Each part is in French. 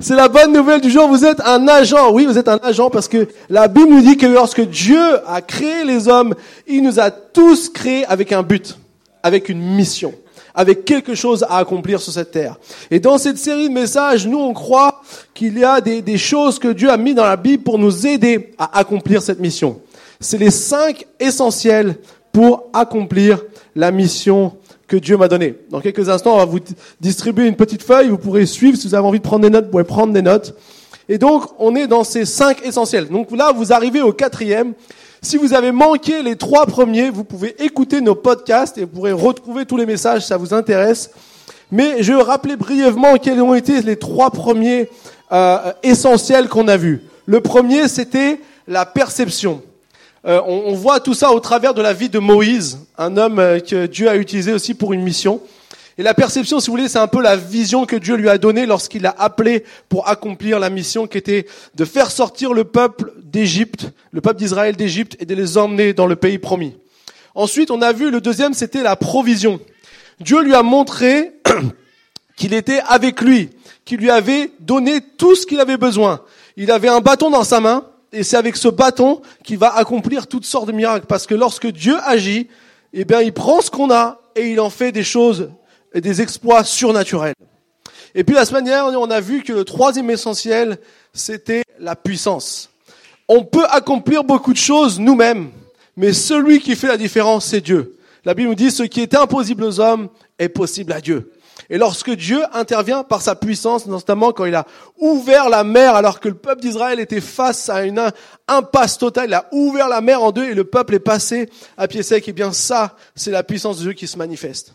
C'est la bonne nouvelle du jour. Vous êtes un agent. Oui, vous êtes un agent parce que la Bible nous dit que lorsque Dieu a créé les hommes, il nous a tous créés avec un but, avec une mission, avec quelque chose à accomplir sur cette terre. Et dans cette série de messages, nous, on croit qu'il y a des, choses que Dieu a mis dans la Bible pour nous aider à accomplir cette mission. C'est les cinq essentiels pour accomplir la mission que Dieu m'a donné. Dans quelques instants, on va vous distribuer une petite feuille, vous pourrez suivre, si vous avez envie de prendre des notes, vous pouvez prendre des notes. Et donc, on est dans ces cinq essentiels. Donc là, vous arrivez au quatrième. Si vous avez manqué les trois premiers, vous pouvez écouter nos podcasts et vous pourrez retrouver tous les messages si ça vous intéresse. Mais je rappeler brièvement quels ont été les trois premiers euh, essentiels qu'on a vus. Le premier, c'était la perception. Euh, on, voit tout ça au travers de la vie de Moïse, un homme euh, que Dieu a utilisé aussi pour une mission. Et la perception, si vous voulez, c'est un peu la vision que Dieu lui a donnée lorsqu'il l'a appelé pour accomplir la mission qui était de faire sortir le peuple d'Égypte, le peuple d'Israël d'Égypte, et de les emmener dans le pays promis. Ensuite, on a vu le deuxième, c'était la provision. Dieu lui a montré qu'il était avec lui, qu'il lui avait donné tout ce qu'il avait besoin. Il avait un bâton dans sa main, et c'est avec ce bâton qu'il va accomplir toutes sortes de miracles. Parce que lorsque Dieu agit, eh il prend ce qu'on a et il en fait des choses et des exploits surnaturels. Et puis la semaine dernière, on a vu que le troisième essentiel, c'était la puissance. On peut accomplir beaucoup de choses nous-mêmes, mais celui qui fait la différence, c'est Dieu. La Bible nous dit, ce qui est impossible aux hommes est possible à Dieu. Et lorsque Dieu intervient par sa puissance, notamment quand il a ouvert la mer alors que le peuple d'Israël était face à une impasse totale, il a ouvert la mer en deux et le peuple est passé à pied sec, et eh bien ça, c'est la puissance de Dieu qui se manifeste.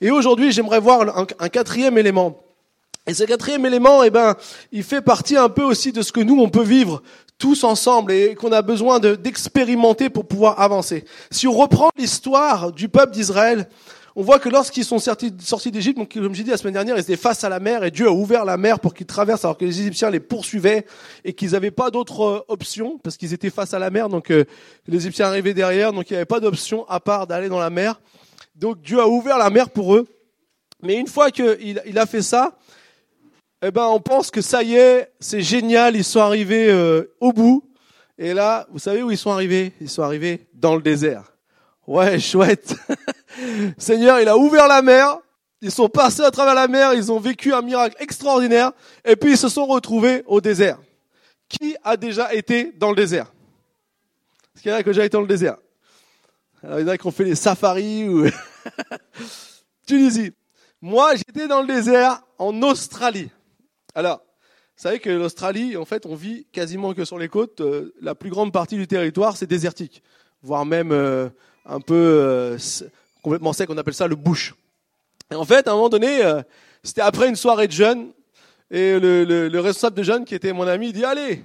Et aujourd'hui, j'aimerais voir un, quatrième élément. Et ce quatrième élément, eh ben, il fait partie un peu aussi de ce que nous, on peut vivre tous ensemble et qu'on a besoin d'expérimenter pour pouvoir avancer. Si on reprend l'histoire du peuple d'Israël, on voit que lorsqu'ils sont sortis, d'Égypte, donc comme j'ai dit la semaine dernière, ils étaient face à la mer et Dieu a ouvert la mer pour qu'ils traversent alors que les Égyptiens les poursuivaient et qu'ils n'avaient pas d'autre euh, option parce qu'ils étaient face à la mer, donc euh, les Égyptiens arrivaient derrière, donc il n'y avait pas d'option à part d'aller dans la mer. Donc Dieu a ouvert la mer pour eux. Mais une fois qu'il il a fait ça, eh ben on pense que ça y est, c'est génial, ils sont arrivés euh, au bout. Et là, vous savez où ils sont arrivés? Ils sont arrivés dans le désert. Ouais, chouette. Seigneur, il a ouvert la mer. Ils sont passés à travers la mer. Ils ont vécu un miracle extraordinaire. Et puis ils se sont retrouvés au désert. Qui a déjà été dans le désert? Est-ce qu'il y en a qui ont déjà été dans le désert? Alors, Il y en a qui ont fait les safaris ou Tunisie. Moi, j'étais dans le désert en Australie. Alors, vous savez que l'Australie, en fait, on vit quasiment que sur les côtes. Euh, la plus grande partie du territoire, c'est désertique, voire même euh, un peu euh, complètement sec, on appelle ça le bush. Et en fait, à un moment donné, euh, c'était après une soirée de jeunes, et le, le, le, responsable de jeunes, qui était mon ami, il dit, allez,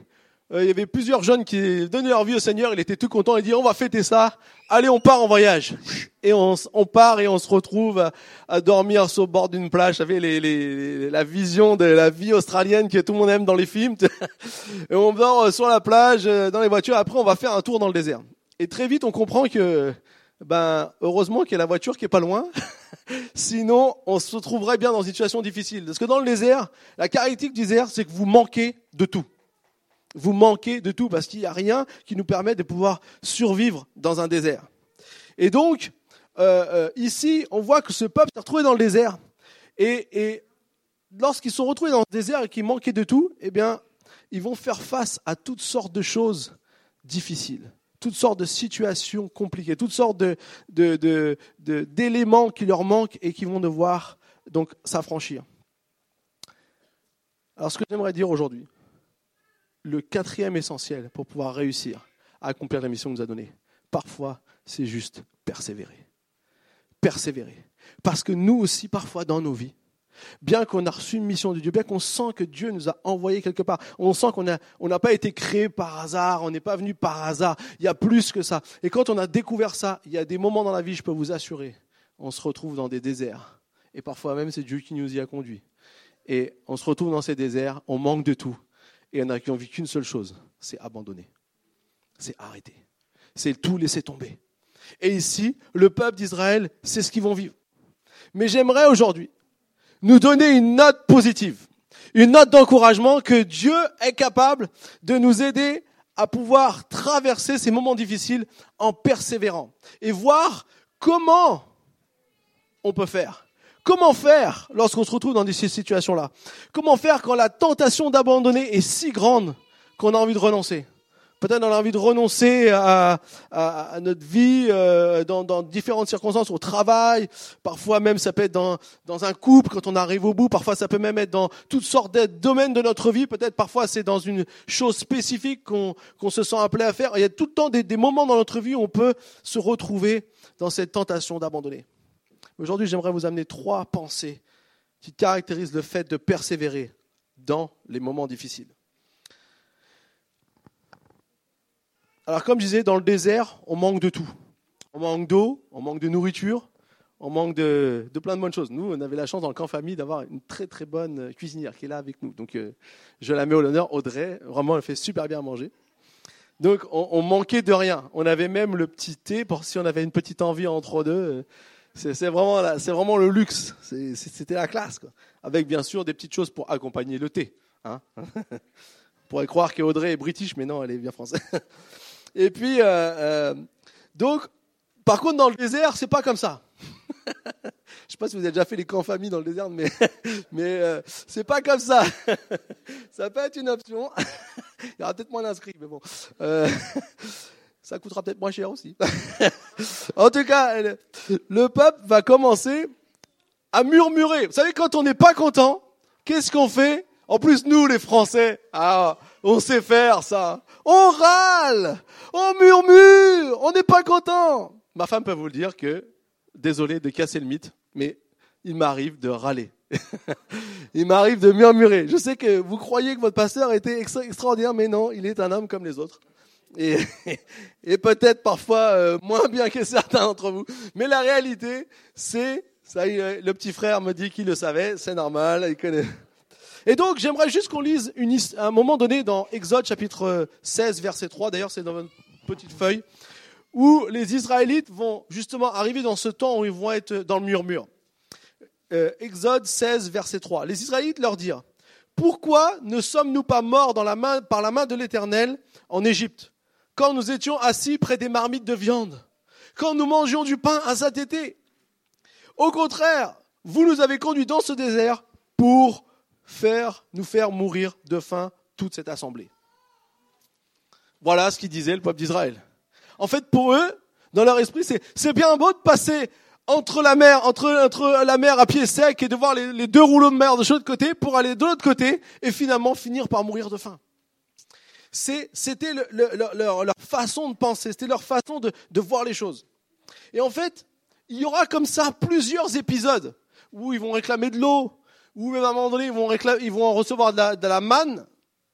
euh, il y avait plusieurs jeunes qui donnaient leur vie au Seigneur, il était tout content, il dit, on va fêter ça, allez, on part en voyage. Et on, on part et on se retrouve à, à dormir sur le bord d'une plage, vous savez, les, les, la vision de la vie australienne que tout le monde aime dans les films. et on dort sur la plage, dans les voitures, après on va faire un tour dans le désert. Et très vite, on comprend que ben heureusement qu'il y a la voiture qui est pas loin. Sinon, on se trouverait bien dans une situation difficile. Parce que dans le désert, la caractéristique du désert, c'est que vous manquez de tout. Vous manquez de tout parce qu'il n'y a rien qui nous permet de pouvoir survivre dans un désert. Et donc, euh, euh, ici, on voit que ce peuple s'est retrouvé dans le désert. Et, et lorsqu'ils sont retrouvés dans le désert et qu'ils manquaient de tout, eh bien, ils vont faire face à toutes sortes de choses difficiles toutes sortes de situations compliquées, toutes sortes d'éléments qui leur manquent et qui vont devoir donc s'affranchir. Alors ce que j'aimerais dire aujourd'hui, le quatrième essentiel pour pouvoir réussir à accomplir la mission qu'on nous a donnée, parfois c'est juste persévérer. Persévérer. Parce que nous aussi, parfois dans nos vies, Bien qu'on a reçu une mission de Dieu, bien qu'on sent que Dieu nous a envoyés quelque part, on sent qu'on n'a on pas été créé par hasard, on n'est pas venu par hasard, il y a plus que ça. Et quand on a découvert ça, il y a des moments dans la vie, je peux vous assurer, on se retrouve dans des déserts. Et parfois même, c'est Dieu qui nous y a conduits. Et on se retrouve dans ces déserts, on manque de tout. Et on n'a envie qu'une seule chose, c'est abandonner. C'est arrêter. C'est tout laisser tomber. Et ici, le peuple d'Israël, c'est ce qu'ils vont vivre. Mais j'aimerais aujourd'hui nous donner une note positive. une note d'encouragement que Dieu est capable de nous aider à pouvoir traverser ces moments difficiles en persévérant et voir comment on peut faire. Comment faire lorsqu'on se retrouve dans ces situations-là? Comment faire quand la tentation d'abandonner est si grande qu'on a envie de renoncer? Peut-être on a envie de renoncer à, notre vie euh, dans, différentes circonstances, au travail. Parfois même ça peut être dans, un couple quand on arrive au bout. Parfois ça peut même être dans toutes sortes de domaines de notre vie. Peut-être parfois c'est dans une chose spécifique qu'on se sent appelé à faire. Il y a tout le temps des, des moments dans notre vie où on peut se retrouver dans cette tentation d'abandonner. Aujourd'hui j'aimerais vous amener trois pensées qui caractérisent le fait de persévérer dans les moments difficiles. Alors comme je disais, dans le désert, on manque de tout. On manque d'eau, on manque de nourriture, on manque de, plein de bonnes choses. Nous, on avait la chance dans le camp famille d'avoir une très très bonne cuisinière qui est là avec nous. Donc euh, je la mets au l'honneur, Audrey. Vraiment, elle fait super bien manger. Donc on, manquait de rien. On avait même le petit thé pour si on avait une petite envie entre deux. C'est vraiment, vraiment le luxe. C'était la classe. Avec bien sûr des petites choses pour accompagner le thé. Hein on pourrait croire qu'Audrey est british, mais non, elle est bien française. Et puis, euh, euh, donc, par contre, dans le désert, c'est pas comme ça. Je sais pas si vous avez déjà fait les camps famille dans le désert, mais mais euh, c'est pas comme ça. ça peut être une option. Il y aura peut-être moins d'inscrits, mais bon, euh, ça coûtera peut-être moins cher aussi. en tout cas, le peuple va commencer à murmurer. Vous savez, quand on n'est pas content, qu'est-ce qu'on fait? En plus, nous, les Français, ah, on sait faire ça. On râle, on murmure, on n'est pas content. Ma femme peut vous le dire que, désolé de casser le mythe, mais il m'arrive de râler. il m'arrive de murmurer. Je sais que vous croyez que votre pasteur était extraordinaire, mais non, il est un homme comme les autres. Et, peut-être parfois euh, moins bien que certains d'entre vous. Mais la réalité, c'est, ça le petit frère me dit qu'il le savait, c'est normal, il connaît. Et donc, j'aimerais juste qu'on lise un moment donné dans Exode chapitre 16, verset 3, d'ailleurs c'est dans votre petite feuille, où les Israélites vont justement arriver dans ce temps où ils vont être dans le murmure. Euh, Exode 16, verset 3. Les Israélites leur dirent, pourquoi ne sommes-nous pas morts par la main de l'Éternel en Égypte, quand nous étions assis près des marmites de viande, quand nous mangions du pain à été? Au contraire, vous nous avez conduits dans ce désert pour faire, nous faire mourir de faim toute cette assemblée. Voilà ce qu'il disait le peuple d'Israël. En fait, pour eux, dans leur esprit, c'est bien beau de passer entre la mer, entre, entre la mer à pied sec et de voir les, deux rouleaux de mer de l'autre côté pour aller de l'autre côté et finalement finir par mourir de faim. C'était leur, façon de penser, c'était leur façon de, de voir les choses. Et en fait, il y aura comme ça plusieurs épisodes où ils vont réclamer de l'eau, ou même à un moment donné, ils vont, ils vont recevoir de la, de la manne,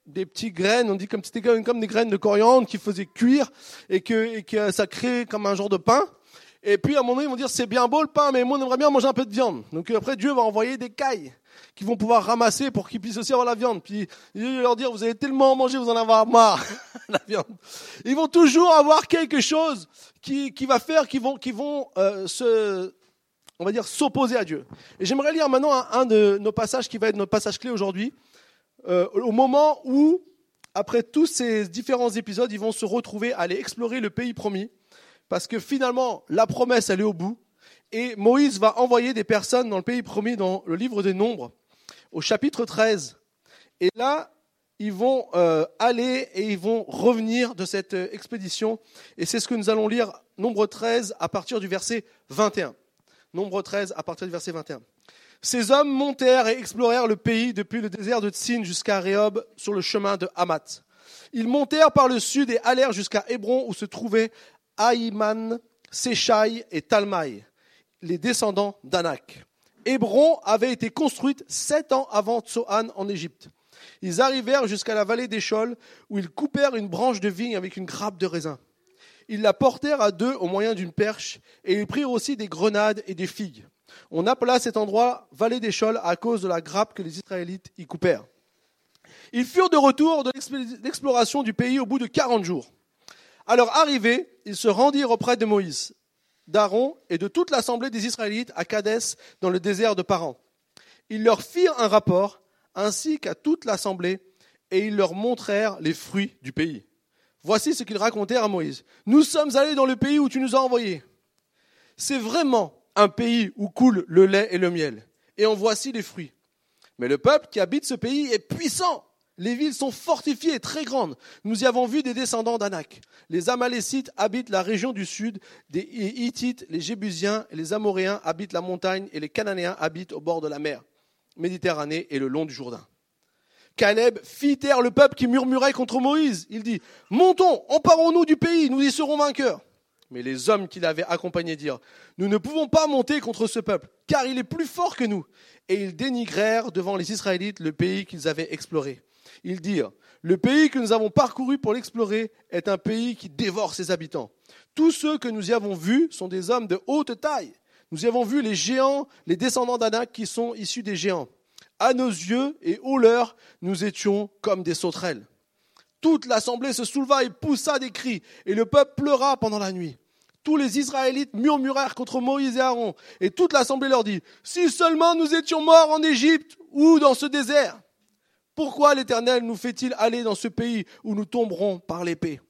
des petites graines, on dit comme c'était comme, des graines de coriandre qui faisaient cuire et que, et que ça crée comme un genre de pain. Et puis à un moment donné, ils vont dire c'est bien beau le pain, mais moi on aimerait bien manger un peu de viande. Donc après Dieu va envoyer des cailles qu'ils vont pouvoir ramasser pour qu'ils puissent aussi avoir la viande. Puis il va leur dire vous allez tellement manger, vous en avoir marre la viande. Ils vont toujours avoir quelque chose qui, qui va faire qu'ils vont, qu'ils vont euh, se on va dire, s'opposer à Dieu. Et j'aimerais lire maintenant un, de nos passages qui va être notre passage clé aujourd'hui, euh, au moment où, après tous ces différents épisodes, ils vont se retrouver à aller explorer le pays promis, parce que finalement, la promesse, elle est au bout, et Moïse va envoyer des personnes dans le pays promis, dans le livre des Nombres, au chapitre 13. Et là, ils vont euh, aller et ils vont revenir de cette euh, expédition. Et c'est ce que nous allons lire, Nombre 13, à partir du verset 21. Nombre 13, à partir du verset 21. Ces hommes montèrent et explorèrent le pays depuis le désert de Tsin jusqu'à Rehob sur le chemin de Hamath. Ils montèrent par le sud et allèrent jusqu'à Hébron où se trouvaient Aïman, Séchaï et Talmaï, les descendants d'Anak. Hébron avait été construite sept ans avant Tsohan en Égypte. Ils arrivèrent jusqu'à la vallée d'Échol où ils coupèrent une branche de vigne avec une grappe de raisin. Ils la portèrent à deux au moyen d'une perche, et ils prirent aussi des grenades et des figues. On appela cet endroit vallée d'Échol à cause de la grappe que les Israélites y coupèrent. Ils furent de retour de l'exploration du pays au bout de quarante jours. À leur arrivée, ils se rendirent auprès de Moïse, d'Aaron et de toute l'assemblée des Israélites à Kadès dans le désert de Paran. Ils leur firent un rapport ainsi qu'à toute l'assemblée, et ils leur montrèrent les fruits du pays. Voici ce qu'ils racontèrent à Moïse. Nous sommes allés dans le pays où tu nous as envoyés. C'est vraiment un pays où coule le lait et le miel. Et en voici les fruits. Mais le peuple qui habite ce pays est puissant. Les villes sont fortifiées et très grandes. Nous y avons vu des descendants d'Anak. Les Amalécites habitent la région du sud, les Hittites, les Jébusiens et les Amoréens habitent la montagne et les Cananéens habitent au bord de la mer, Méditerranée et le long du Jourdain. Caleb fit taire le peuple qui murmurait contre Moïse. Il dit, montons, emparons-nous du pays, nous y serons vainqueurs. Mais les hommes qui l'avaient accompagné dirent, nous ne pouvons pas monter contre ce peuple, car il est plus fort que nous. Et ils dénigrèrent devant les Israélites le pays qu'ils avaient exploré. Ils dirent, le pays que nous avons parcouru pour l'explorer est un pays qui dévore ses habitants. Tous ceux que nous y avons vus sont des hommes de haute taille. Nous y avons vu les géants, les descendants d'Anak qui sont issus des géants. À nos yeux et aux leurs, nous étions comme des sauterelles. Toute l'assemblée se souleva et poussa des cris, et le peuple pleura pendant la nuit. Tous les Israélites murmurèrent contre Moïse et Aaron, et toute l'assemblée leur dit, Si seulement nous étions morts en Égypte ou dans ce désert, pourquoi l'Éternel nous fait-il aller dans ce pays où nous tomberons par l'épée,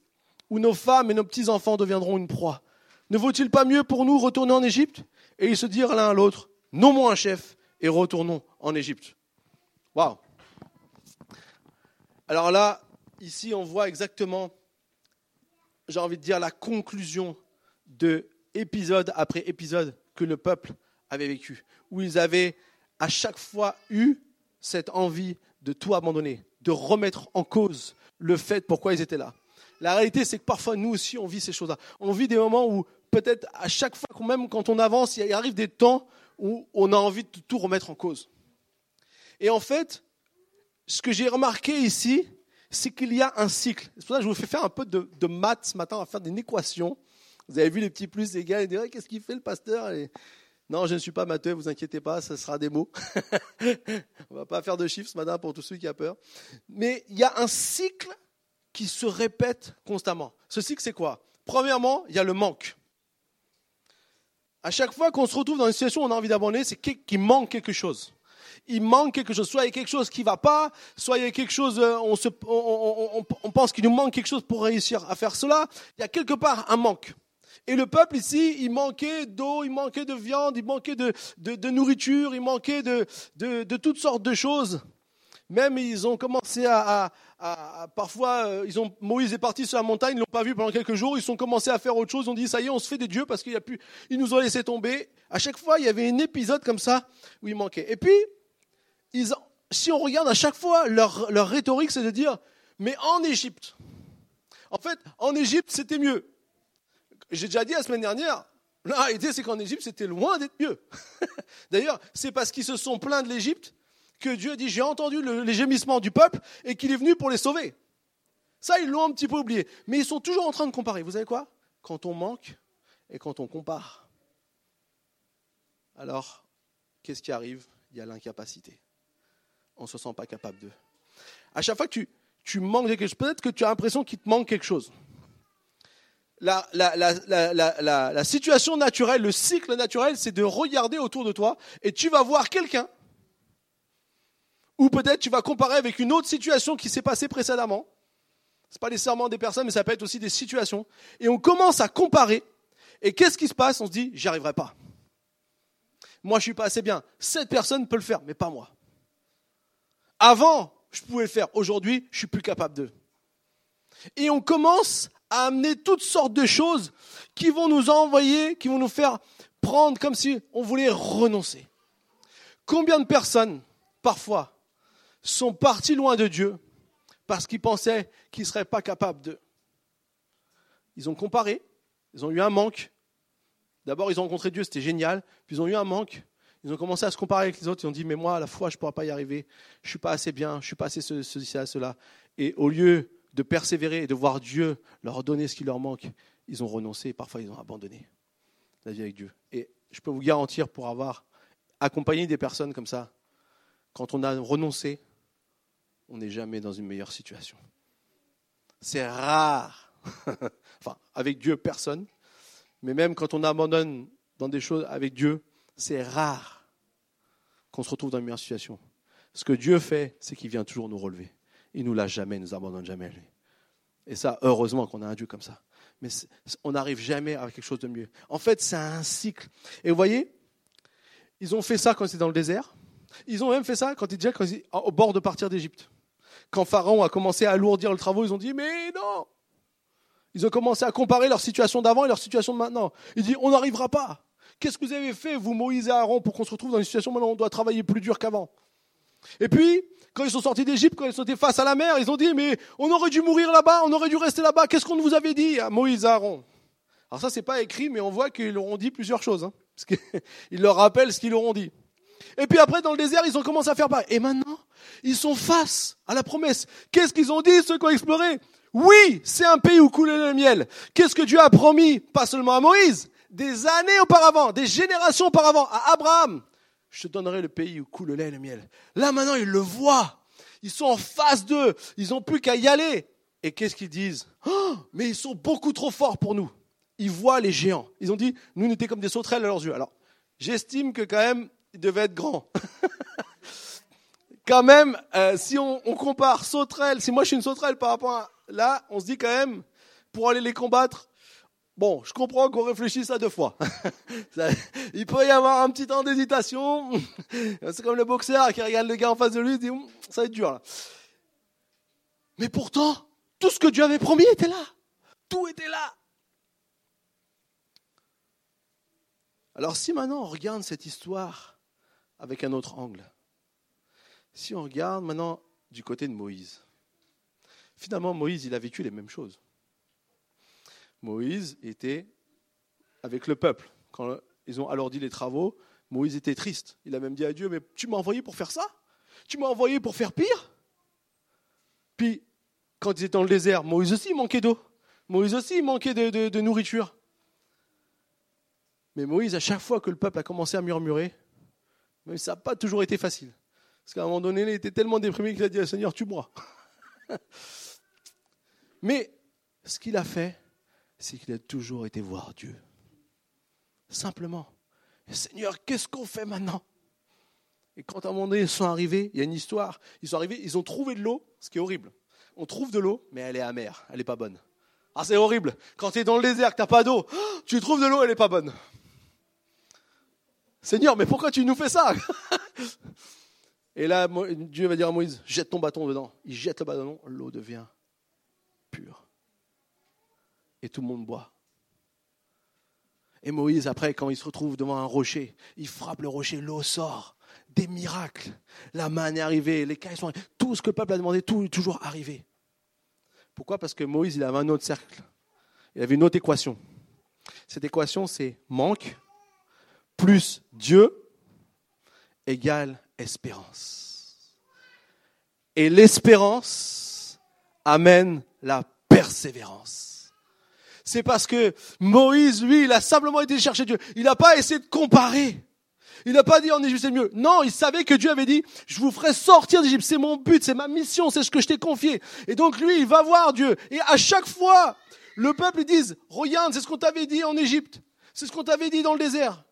où nos femmes et nos petits-enfants deviendront une proie? Ne vaut-il pas mieux pour nous retourner en Égypte? Et ils se dirent l'un à l'autre, Nommons un chef et retournons en Égypte. Waouh Alors là, ici, on voit exactement, j'ai envie de dire, la conclusion de épisode après épisode que le peuple avait vécu, où ils avaient à chaque fois eu cette envie de tout abandonner, de remettre en cause le fait pourquoi ils étaient là. La réalité, c'est que parfois, nous aussi, on vit ces choses-là. On vit des moments où, peut-être, à chaque fois, même quand on avance, il arrive des temps où on a envie de tout remettre en cause. Et en fait, ce que j'ai remarqué ici, c'est qu'il y a un cycle. C'est pour ça que je vous fais faire un peu de, maths ce matin, on va faire une équation. Vous avez vu les petits plus des gars, ils disent qu'est-ce qu'il fait le pasteur? Non, je ne suis pas matheux, vous inquiétez pas, ce sera des mots. on va pas faire de chiffres ce matin pour tous ceux qui ont peur. Mais il y a un cycle qui se répète constamment. Ce cycle, c'est quoi? Premièrement, il y a le manque. À chaque fois qu'on se retrouve dans une situation où on a envie d'abandonner, c'est qu'il manque quelque chose il manque quelque chose. Soit il y a quelque chose qui va pas, soit il y a quelque chose, euh, on, se, on, pense qu'il nous manque quelque chose pour réussir à faire cela. Il y a quelque part un manque. Et le peuple ici, il manquait d'eau, il manquait de viande, il manquait de, nourriture, il manquait de, toutes sortes de choses. Même ils ont commencé à, parfois, euh, ils ont, Moïse est parti sur la montagne, ils l'ont pas vu pendant quelques jours, ils ont commencé à faire autre chose, ont dit ça y est, on se fait des dieux parce qu'il y a plus, ils nous ont laissé tomber. À chaque fois, il y avait un épisode comme ça où il manquait. Et puis, si on regarde à chaque fois, leur, rhétorique, c'est de dire, mais en Égypte. En fait, en Égypte, c'était mieux. J'ai déjà dit la semaine dernière, la réalité, c'est qu'en Égypte, c'était loin d'être mieux. D'ailleurs, c'est parce qu'ils se sont plaints de l'Égypte que Dieu dit, j'ai entendu les gémissements du peuple et qu'il est venu pour les sauver. Ça, ils l'ont un petit peu oublié. Mais ils sont toujours en train de comparer. Vous savez quoi? Quand on manque et quand on compare, alors, qu'est-ce qui arrive? Il y a l'incapacité on ne se sent pas capable de. À chaque fois que tu, manques quelque chose, peut-être que tu as l'impression qu'il te manque quelque chose. La, situation naturelle, le cycle naturel, c'est de regarder autour de toi et tu vas voir quelqu'un. Ou peut-être tu vas comparer avec une autre situation qui s'est passée précédemment. Ce n'est pas nécessairement des personnes, mais ça peut être aussi des situations. Et on commence à comparer. Et qu'est-ce qui se passe? On se dit, j'y arriverai pas. Moi, je suis pas assez bien. Cette personne peut le faire, mais pas moi. Avant, je pouvais le faire. Aujourd'hui, je suis plus capable de. Et on commence à amener toutes sortes de choses qui vont nous envoyer, qui vont nous faire prendre comme si on voulait renoncer. Combien de personnes, parfois, sont parties loin de Dieu parce qu'ils pensaient qu'ils ne seraient pas capables de. Ils ont comparé, ils ont eu un manque. D'abord, ils ont rencontré Dieu, c'était génial, puis ils ont eu un manque. Ils ont commencé à se comparer avec les autres. Ils ont dit, mais moi, à la fois, je ne pourrai pas y arriver. Je ne suis pas assez bien. Je ne suis pas assez ceci, cela, cela. Et au lieu de persévérer et de voir Dieu leur donner ce qui leur manque, ils ont renoncé. Parfois, ils ont abandonné la vie avec Dieu. Et je peux vous garantir, pour avoir accompagné des personnes comme ça, quand on a renoncé, on n'est jamais dans une meilleure situation. C'est rare. enfin, avec Dieu, personne. Mais même quand on abandonne dans des choses avec Dieu, c'est rare qu'on se retrouve dans une meilleure situation. Ce que Dieu fait, c'est qu'il vient toujours nous relever. Il nous lâche jamais, il nous abandonne jamais. Et ça, heureusement qu'on a un Dieu comme ça. Mais on n'arrive jamais à quelque chose de mieux. En fait, c'est un cycle. Et vous voyez, ils ont fait ça quand ils étaient dans le désert. Ils ont même fait ça quand ils étaient déjà au bord de partir d'Égypte. Quand Pharaon a commencé à alourdir le travaux, ils ont dit Mais non Ils ont commencé à comparer leur situation d'avant et leur situation de maintenant. Ils disent On n'arrivera pas. Qu'est-ce que vous avez fait, vous, Moïse et Aaron, pour qu'on se retrouve dans une situation où on doit travailler plus dur qu'avant? Et puis, quand ils sont sortis d'Égypte, quand ils sont face à la mer, ils ont dit Mais on aurait dû mourir là-bas, on aurait dû rester là-bas. Qu'est-ce qu'on vous avait dit à Moïse et Aaron? Alors, ça, c'est pas écrit, mais on voit qu'ils leur ont dit plusieurs choses. Hein, parce qu'ils leur rappellent ce qu'ils leur ont dit. Et puis après, dans le désert, ils ont commencé à faire pareil. Et maintenant, ils sont face à la promesse. Qu'est-ce qu'ils ont dit, ceux qui ont exploré? Oui, c'est un pays où coule le miel. Qu'est-ce que Dieu a promis? Pas seulement à Moïse, des années auparavant, des générations auparavant, à Abraham. Je te donnerai le pays où coule le lait et le miel. Là maintenant, ils le voient. Ils sont en face d'eux. Ils n'ont plus qu'à y aller. Et qu'est-ce qu'ils disent oh, Mais ils sont beaucoup trop forts pour nous. Ils voient les géants. Ils ont dit, nous, on était comme des sauterelles à leurs yeux. Alors, j'estime que quand même, ils devaient être grands. quand même, euh, si on, on, compare sauterelles, si moi je suis une sauterelle par rapport à là, on se dit quand même, pour aller les combattre, Bon, je comprends qu'on réfléchisse à deux fois. il peut y avoir un petit temps d'hésitation. C'est comme le boxeur qui regarde le gars en face de lui et dit ça va être dur là. Mais pourtant, tout ce que Dieu avait promis était là. Tout était là. Alors si maintenant on regarde cette histoire avec un autre angle, si on regarde maintenant du côté de Moïse, finalement Moïse, il a vécu les mêmes choses. Moïse était avec le peuple. Quand ils ont alors dit les travaux, Moïse était triste. Il a même dit à Dieu, mais tu m'as envoyé pour faire ça? Tu m'as envoyé pour faire pire? Puis, quand ils étaient dans le désert, Moïse aussi manquait d'eau. Moïse aussi manquait de, nourriture. Mais Moïse, à chaque fois que le peuple a commencé à murmurer, mais ça n'a pas toujours été facile. Parce qu'à un moment donné, il était tellement déprimé qu'il a dit Seigneur, tu moi. mais ce qu'il a fait, c'est qu'il a toujours été voir Dieu. Simplement. Seigneur, qu'est-ce qu'on fait maintenant? Et quand à un moment donné, ils sont arrivés, il y a une histoire, ils sont arrivés, ils ont trouvé de l'eau, ce qui est horrible. On trouve de l'eau, mais elle est amère, elle n'est pas bonne. Ah, c'est horrible. Quand tu es dans le désert, que tu n'as pas d'eau, tu trouves de l'eau, elle n'est pas bonne. Seigneur, mais pourquoi tu nous fais ça? Et là, Dieu va dire à Moïse, jette ton bâton dedans. Il jette le bâton, l'eau devient pure et tout le monde boit. Et Moïse, après, quand il se retrouve devant un rocher, il frappe le rocher, l'eau sort. Des miracles. La manne est arrivée, les cailles sont arrivées. Tout ce que le peuple a demandé, tout est toujours arrivé. Pourquoi? Parce que Moïse, il avait un autre cercle. Il avait une autre équation. Cette équation, c'est manque plus Dieu égale espérance. Et l'espérance amène la persévérance c'est parce que Moïse, lui, il a simplement été chercher Dieu. Il n'a pas essayé de comparer. Il n'a pas dit en Égypte c'est mieux. Non, il savait que Dieu avait dit, je vous ferai sortir d'Égypte. C'est mon but, c'est ma mission, c'est ce que je t'ai confié. Et donc lui, il va voir Dieu. Et à chaque fois, le peuple, ils disent, regarde, c'est ce qu'on t'avait dit en Égypte. C'est ce qu'on t'avait dit dans le désert.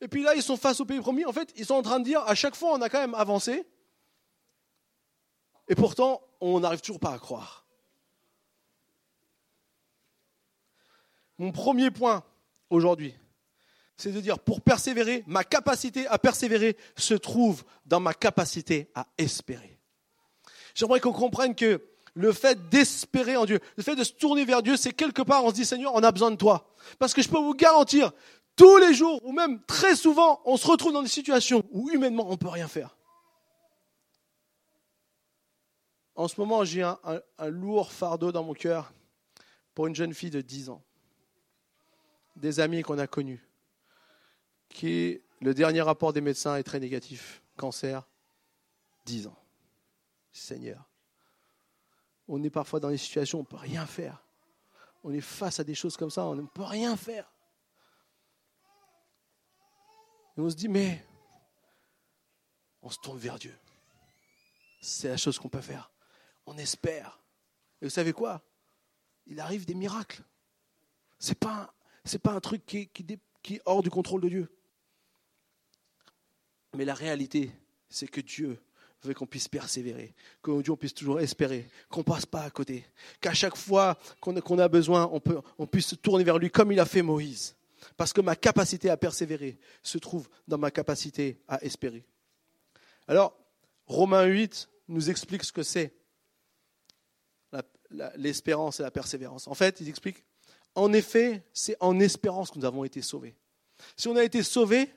Et puis là, ils sont face au pays promis. En fait, ils sont en train de dire, à chaque fois, on a quand même avancé. Et pourtant, on n'arrive toujours pas à croire. Mon premier point aujourd'hui, c'est de dire, pour persévérer, ma capacité à persévérer se trouve dans ma capacité à espérer. J'aimerais qu'on comprenne que le fait d'espérer en Dieu, le fait de se tourner vers Dieu, c'est quelque part, on se dit, Seigneur, on a besoin de toi. Parce que je peux vous garantir, tous les jours, ou même très souvent, on se retrouve dans des situations où humainement, on ne peut rien faire. En ce moment, j'ai un, lourd fardeau dans mon cœur pour une jeune fille de 10 ans des amis qu'on a connus, qui, le dernier rapport des médecins est très négatif. Cancer, 10 ans. Seigneur. On est parfois dans des situations où on ne peut rien faire. On est face à des choses comme ça, on ne peut rien faire. Et on se dit, mais on se tourne vers Dieu. C'est la chose qu'on peut faire. On espère. Et vous savez quoi? Il arrive des miracles. Ce n'est pas n'est pas un truc qui est, hors du contrôle de Dieu. Mais la réalité, c'est que Dieu veut qu'on puisse persévérer, que Dieu on puisse toujours espérer, qu'on passe pas à côté, qu'à chaque fois qu'on a besoin, on, on puisse se tourner vers lui comme il a fait Moïse. Parce que ma capacité à persévérer se trouve dans ma capacité à espérer. Alors, Romains 8 nous explique ce que c'est l'espérance et la persévérance. En fait, il explique, en effet, c'est en espérance que nous avons été sauvés. Si on a été sauvés,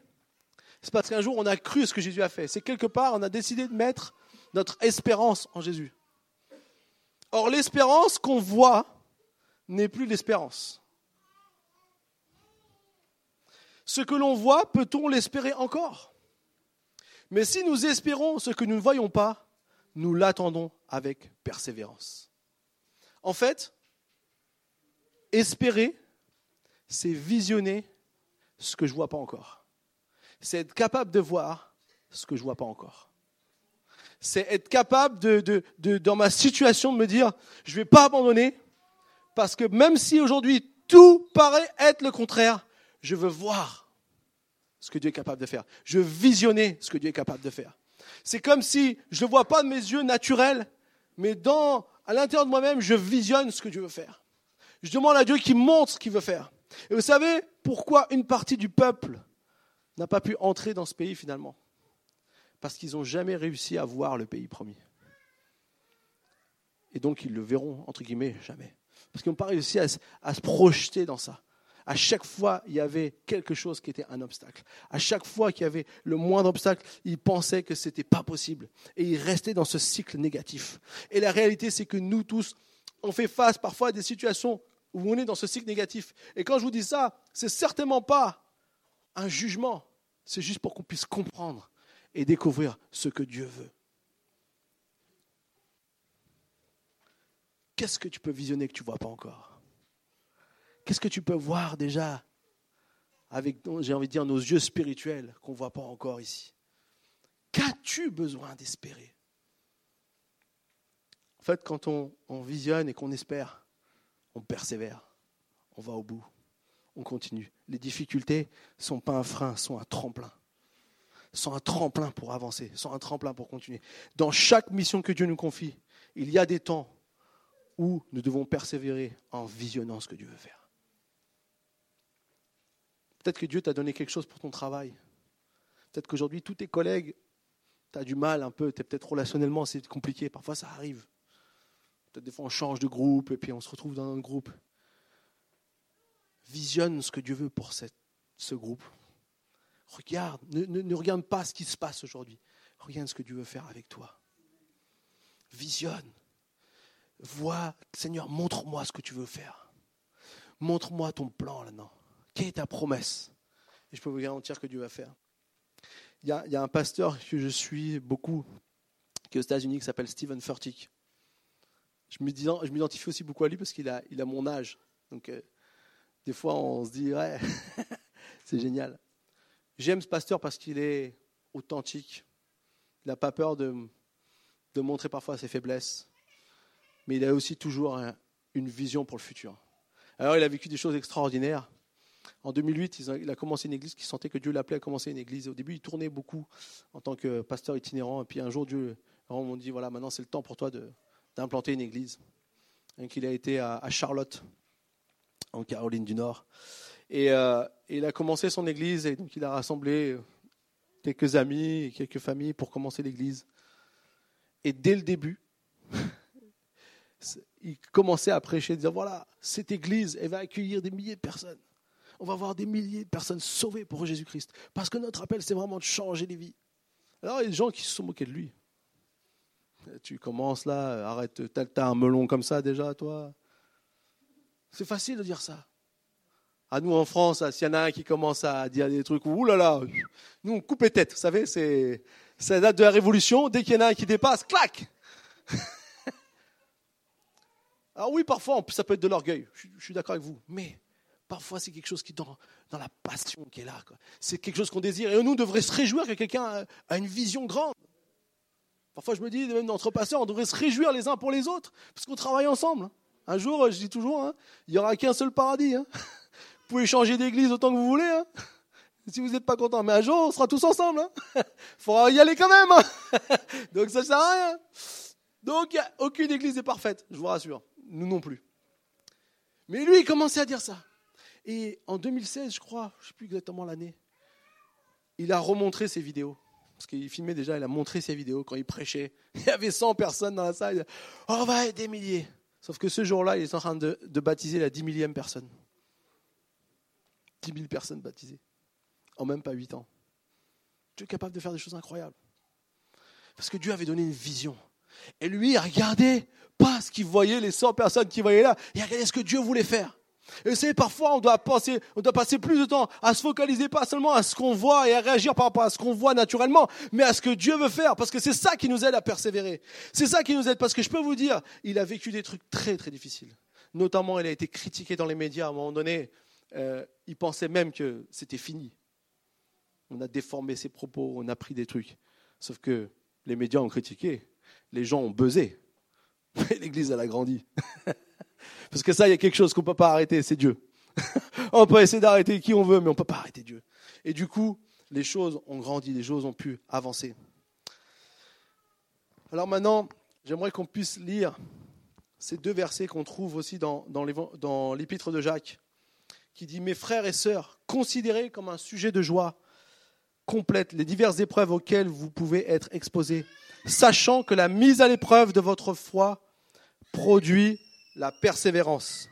c'est parce qu'un jour on a cru ce que Jésus a fait. C'est quelque part, on a décidé de mettre notre espérance en Jésus. Or, l'espérance qu'on voit n'est plus l'espérance. Ce que l'on voit, peut-on l'espérer encore? Mais si nous espérons ce que nous ne voyons pas, nous l'attendons avec persévérance. En fait, espérer, c'est visionner ce que je ne vois pas encore. C'est être capable de voir ce que je ne vois pas encore. C'est être capable de, dans ma situation, de me dire, je ne vais pas abandonner, parce que même si aujourd'hui tout paraît être le contraire, je veux voir ce que Dieu est capable de faire. Je veux visionner ce que Dieu est capable de faire. C'est comme si je ne vois pas de mes yeux naturels, mais dans, à l'intérieur de moi-même, je visionne ce que Dieu veut faire. Je demande à Dieu qu'il montre ce qu'il veut faire. Et vous savez pourquoi une partie du peuple n'a pas pu entrer dans ce pays finalement? Parce qu'ils n'ont jamais réussi à voir le pays promis. Et donc ils le verront, entre guillemets, jamais. Parce qu'ils n'ont pas réussi à, à se projeter dans ça. À chaque fois, il y avait quelque chose qui était un obstacle. À chaque fois qu'il y avait le moindre obstacle, ils pensaient que ce n'était pas possible. Et ils restaient dans ce cycle négatif. Et la réalité, c'est que nous tous, on fait face parfois à des situations où on est dans ce cycle négatif. Et quand je vous dis ça, c'est certainement pas un jugement. C'est juste pour qu'on puisse comprendre et découvrir ce que Dieu veut. Qu'est-ce que tu peux visionner que tu ne vois pas encore? Qu'est-ce que tu peux voir déjà avec, j'ai envie de dire, nos yeux spirituels qu'on ne voit pas encore ici? Qu'as-tu besoin d'espérer? Fait, quand on, visionne et qu'on espère, on persévère, on va au bout, on continue. Les difficultés ne sont pas un frein, sont un tremplin. Sont un tremplin pour avancer, sont un tremplin pour continuer. Dans chaque mission que Dieu nous confie, il y a des temps où nous devons persévérer en visionnant ce que Dieu veut faire. Peut-être que Dieu t'a donné quelque chose pour ton travail. Peut-être qu'aujourd'hui, tous tes collègues, tu as du mal un peu, tu es peut-être relationnellement, c'est compliqué, parfois ça arrive. Peut-être des fois on change de groupe et puis on se retrouve dans un groupe. Visionne ce que Dieu veut pour ce groupe. Regarde, ne, ne regarde pas ce qui se passe aujourd'hui. Regarde ce que Dieu veut faire avec toi. Visionne. Vois, Seigneur, montre-moi ce que tu veux faire. Montre-moi ton plan là-dedans. Quelle est ta promesse? Et je peux vous garantir que Dieu va faire. Il y, a, un pasteur que je suis beaucoup, qui est aux États-Unis, qui s'appelle Stephen Furtick. Je m'identifie aussi beaucoup à lui parce qu'il a, mon âge. Donc, euh, des fois, on se dit, ouais, c'est génial. J'aime ce pasteur parce qu'il est authentique. Il n'a pas peur de, de, montrer parfois ses faiblesses. Mais il a aussi toujours une vision pour le futur. Alors, il a vécu des choses extraordinaires. En 2008, il a commencé une église qui sentait que Dieu l'appelait à commencer une église. Au début, il tournait beaucoup en tant que pasteur itinérant. Et puis un jour, Dieu m'a dit voilà, maintenant c'est le temps pour toi d'implanter une église. Donc, il a été à, Charlotte, en Caroline du Nord. Et, euh, il a commencé son église et donc il a rassemblé quelques amis et quelques familles pour commencer l'église. Et dès le début, il commençait à prêcher, dire voilà, cette église, elle va accueillir des milliers de personnes on va voir des milliers de personnes sauvées pour Jésus-Christ. Parce que notre appel, c'est vraiment de changer les vies. Alors, il y a des gens qui se sont moqués de lui. Tu commences là, arrête, t'as un melon comme ça déjà, toi? C'est facile de dire ça. À nous en France, s'il y en a un qui commence à dire des trucs, ouh là nous on coupe les têtes, vous savez, c'est la date de la révolution, dès qu'il y en a un qui dépasse, clac Alors oui, parfois, ça peut être de l'orgueil, je suis d'accord avec vous, mais Parfois, c'est quelque chose qui est dans, la passion qui est là. C'est quelque chose qu'on désire. Et nous, on se réjouir que quelqu'un a, une vision grande. Parfois, je me dis, même entre pasteurs, on devrait se réjouir les uns pour les autres, parce qu'on travaille ensemble. Un jour, je dis toujours, hein, il n'y aura qu'un seul paradis. Hein. Vous pouvez changer d'église autant que vous voulez. Hein. si vous n'êtes pas content. Mais un jour, on sera tous ensemble. Hein faudra y aller quand même. Donc ça sert à rien. Donc aucune église n'est parfaite, je vous rassure. Nous non plus. Mais lui, il commençait à dire ça. Et en 2016, je crois, je ne sais plus exactement l'année, il a remontré ses vidéos. Parce qu'il filmait déjà, il a montré ses vidéos quand il prêchait. Il y avait 100 personnes dans la salle. Oh, on va être des milliers. Sauf que ce jour-là, il est en train de, baptiser la 10 millième personne. 10 000 personnes baptisées. En même pas 8 ans. Dieu est capable de faire des choses incroyables. Parce que Dieu avait donné une vision. Et lui, il regardait pas ce qu'il voyait, les 100 personnes qu'il voyait là. Il regardait ce que Dieu voulait faire. Et c'est parfois on doit passer, on doit passer plus de temps à se focaliser pas seulement à ce qu'on voit et à réagir par rapport à ce qu'on voit naturellement, mais à ce que Dieu veut faire, parce que c'est ça qui nous aide à persévérer. C'est ça qui nous aide, parce que je peux vous dire, il a vécu des trucs très très difficiles. Notamment, il a été critiqué dans les médias à un moment donné. Euh, il pensait même que c'était fini. On a déformé ses propos, on a pris des trucs. Sauf que les médias ont critiqué, les gens ont buzzé, mais l'Église elle a grandi. Parce que ça, il y a quelque chose qu'on peut pas arrêter, c'est Dieu. on peut essayer d'arrêter qui on veut, mais on ne peut pas arrêter Dieu. Et du coup, les choses ont grandi, les choses ont pu avancer. Alors maintenant, j'aimerais qu'on puisse lire ces deux versets qu'on trouve aussi dans, dans l'épître de Jacques, qui dit, Mes frères et sœurs, considérez comme un sujet de joie complète les diverses épreuves auxquelles vous pouvez être exposés, sachant que la mise à l'épreuve de votre foi produit la persévérance.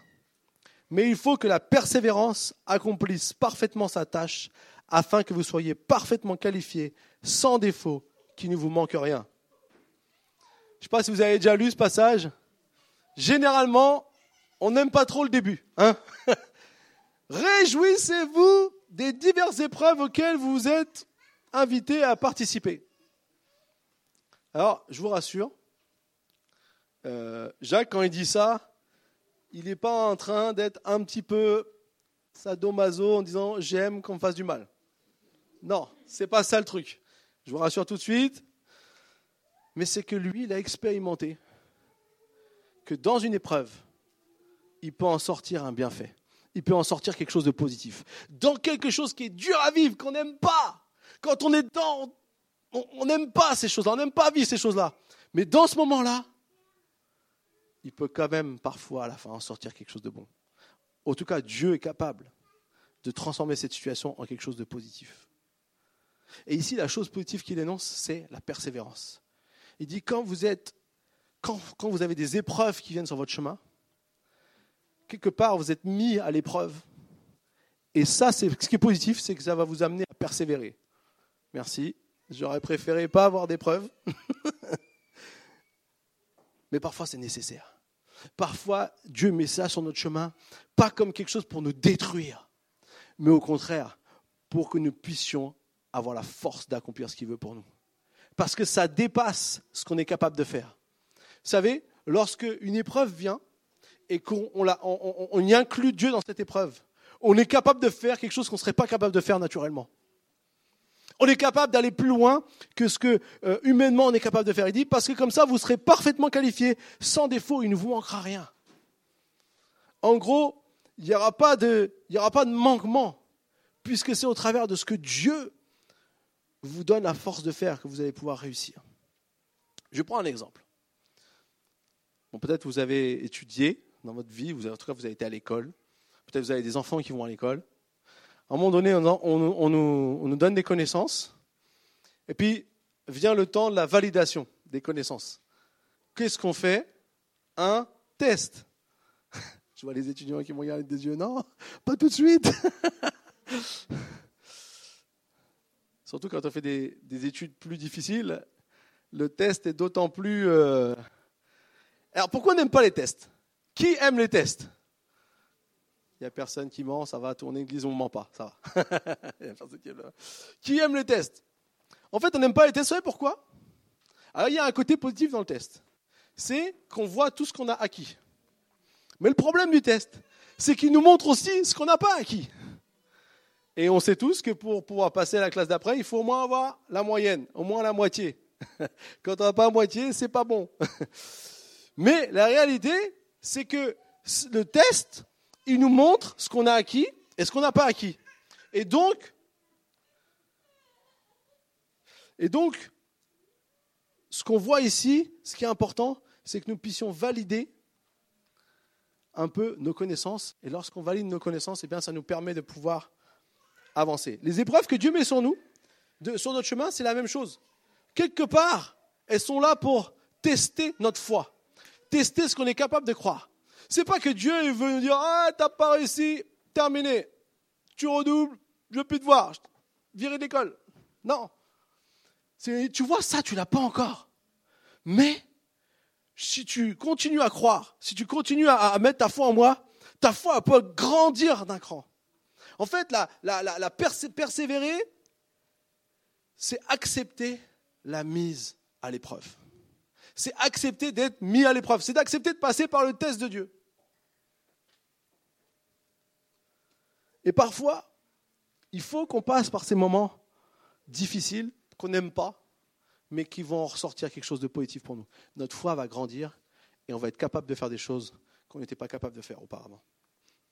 Mais il faut que la persévérance accomplisse parfaitement sa tâche afin que vous soyez parfaitement qualifiés, sans défaut, qu'il ne vous manque rien. Je ne sais pas si vous avez déjà lu ce passage. Généralement, on n'aime pas trop le début. Hein Réjouissez-vous des diverses épreuves auxquelles vous êtes invités à participer. Alors, je vous rassure, euh, Jacques, quand il dit ça, il n'est pas en train d'être un petit peu sadomaso en disant j'aime qu'on me fasse du mal. Non, c'est pas ça le truc. Je vous rassure tout de suite. Mais c'est que lui, il a expérimenté que dans une épreuve, il peut en sortir un bienfait. Il peut en sortir quelque chose de positif. Dans quelque chose qui est dur à vivre, qu'on n'aime pas. Quand on est dedans, on n'aime pas ces choses-là, on n'aime pas vivre ces choses-là. Mais dans ce moment-là, il peut quand même parfois à la fin en sortir quelque chose de bon. En tout cas, Dieu est capable de transformer cette situation en quelque chose de positif. Et ici, la chose positive qu'il énonce, c'est la persévérance. Il dit quand vous êtes, quand, vous avez des épreuves qui viennent sur votre chemin, quelque part vous êtes mis à l'épreuve. Et ça, ce qui est positif, c'est que ça va vous amener à persévérer. Merci. J'aurais préféré pas avoir d'épreuves. Mais parfois, c'est nécessaire. Parfois, Dieu met ça sur notre chemin, pas comme quelque chose pour nous détruire, mais au contraire, pour que nous puissions avoir la force d'accomplir ce qu'il veut pour nous. Parce que ça dépasse ce qu'on est capable de faire. Vous savez, lorsque une épreuve vient et qu'on on, y inclut Dieu dans cette épreuve, on est capable de faire quelque chose qu'on ne serait pas capable de faire naturellement. On est capable d'aller plus loin que ce que euh, humainement on est capable de faire. Il dit, parce que comme ça, vous serez parfaitement qualifié, sans défaut, il ne vous manquera rien. En gros, il n'y aura, pas de, manquement, puisque c'est au travers de ce que Dieu vous donne la force de faire que vous allez pouvoir réussir. Je prends un exemple. Bon, peut-être vous avez étudié dans votre vie, vous en tout cas vous avez été à l'école, peut-être vous avez des enfants qui vont à l'école à un moment donné, on, nous, donne des connaissances, et puis vient le temps de la validation des connaissances. Qu'est-ce qu'on fait? Un test. Je vois les étudiants qui me regardent des yeux, non, pas tout de suite. Surtout quand on fait des, études plus difficiles, le test est d'autant plus... Euh, Alors pourquoi on n'aime pas les tests? Qui aime les tests? Il n'y a personne qui ment, ça va tourner l'église, on ne ment pas, ça va. qui, aime les tests En fait, on n'aime pas les tests, vous savez pourquoi? Alors, il y a un côté positif dans le test. C'est qu'on voit tout ce qu'on a acquis. Mais le problème du test, c'est qu'il nous montre aussi ce qu'on n'a pas acquis. Et on sait tous que pour pouvoir passer à la classe d'après, il faut au moins avoir la moyenne, au moins la moitié. Quand on n'a pas la moitié, c'est pas bon. Mais la réalité, c'est que le test, il nous montre ce qu'on a acquis et ce qu'on n'a pas acquis. Et donc, ce qu'on voit ici, ce qui est important, c'est que nous puissions valider un peu nos connaissances. Et lorsqu'on valide nos connaissances, eh bien, ça nous permet de pouvoir avancer. Les épreuves que Dieu met sur nous, sur notre chemin, c'est la même chose. Quelque part, elles sont là pour tester notre foi, tester ce qu'on est capable de croire. C'est pas que Dieu veut nous dire ah t'as pas réussi, terminé, tu redoubles, je veux plus te voir, virer d'école. Non, tu vois ça, tu l'as pas encore. Mais si tu continues à croire, si tu continues à, mettre ta foi en moi, ta foi peut grandir d'un cran. En fait, la, la, persévérer, c'est accepter la mise à l'épreuve. C'est accepter d'être mis à l'épreuve. C'est d'accepter de passer par le test de Dieu. Et parfois, il faut qu'on passe par ces moments difficiles qu'on n'aime pas, mais qui vont ressortir quelque chose de positif pour nous. Notre foi va grandir et on va être capable de faire des choses qu'on n'était pas capable de faire auparavant.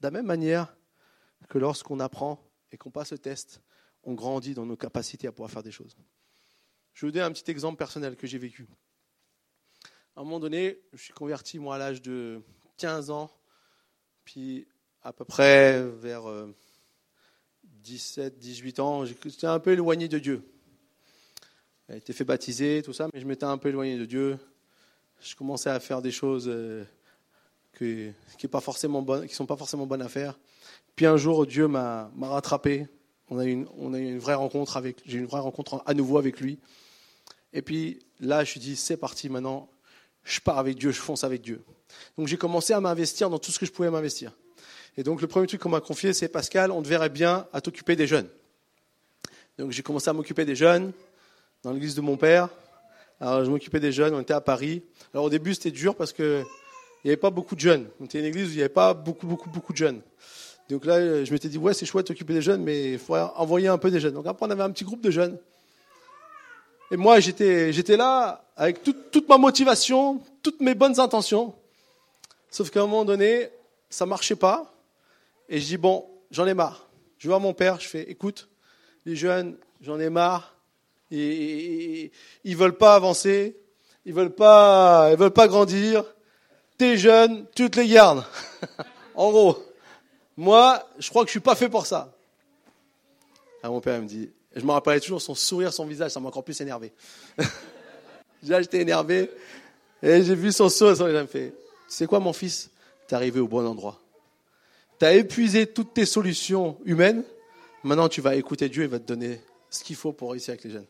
De la même manière que lorsqu'on apprend et qu'on passe le test, on grandit dans nos capacités à pouvoir faire des choses. Je vais vous donner un petit exemple personnel que j'ai vécu. À un moment donné, je suis converti, moi, à l'âge de 15 ans, puis à peu près vers 17, euh, 18 ans, j'étais un peu éloigné de Dieu. J'ai été fait baptiser, tout ça, mais je m'étais un peu éloigné de Dieu. Je commençais à faire des choses euh, qui ne sont pas forcément bonnes à faire. Puis un jour, Dieu m'a rattrapé. On a eu une vraie rencontre avec, j'ai eu une vraie rencontre à nouveau avec lui. Et puis là, je me suis dit, c'est parti maintenant. Je pars avec Dieu, je fonce avec Dieu. Donc j'ai commencé à m'investir dans tout ce que je pouvais m'investir. Et donc le premier truc qu'on m'a confié, c'est Pascal, on te verrait bien à t'occuper des jeunes. Donc j'ai commencé à m'occuper des jeunes dans l'église de mon père. Alors je m'occupais des jeunes, on était à Paris. Alors au début c'était dur parce que il n'y avait pas beaucoup de jeunes. On était une église où il n'y avait pas beaucoup, beaucoup, beaucoup de jeunes. Donc là, je m'étais dit, ouais, c'est chouette d'occuper des jeunes, mais il faut envoyer un peu des jeunes. Donc après, on avait un petit groupe de jeunes. Et moi, j'étais, là avec toute ma motivation, toutes mes bonnes intentions. Sauf qu'à un moment donné, ça marchait pas. Et je dis, bon, j'en ai marre. Je vois mon père, je fais, écoute, les jeunes, j'en ai marre. Ils veulent pas avancer. Ils veulent pas, ils veulent pas grandir. T'es jeune, tu te les gardes. en gros. Moi, je crois que je suis pas fait pour ça. Ah, mon père me dit, je me rappelais toujours son sourire, son visage, ça m'a encore plus énervé. Déjà, j'étais énervé. Et j'ai vu son sourire, il me fait, sais quoi, mon fils? T'es arrivé au bon endroit. Tu as épuisé toutes tes solutions humaines. Maintenant, tu vas écouter Dieu, il va te donner ce qu'il faut pour réussir avec les jeunes.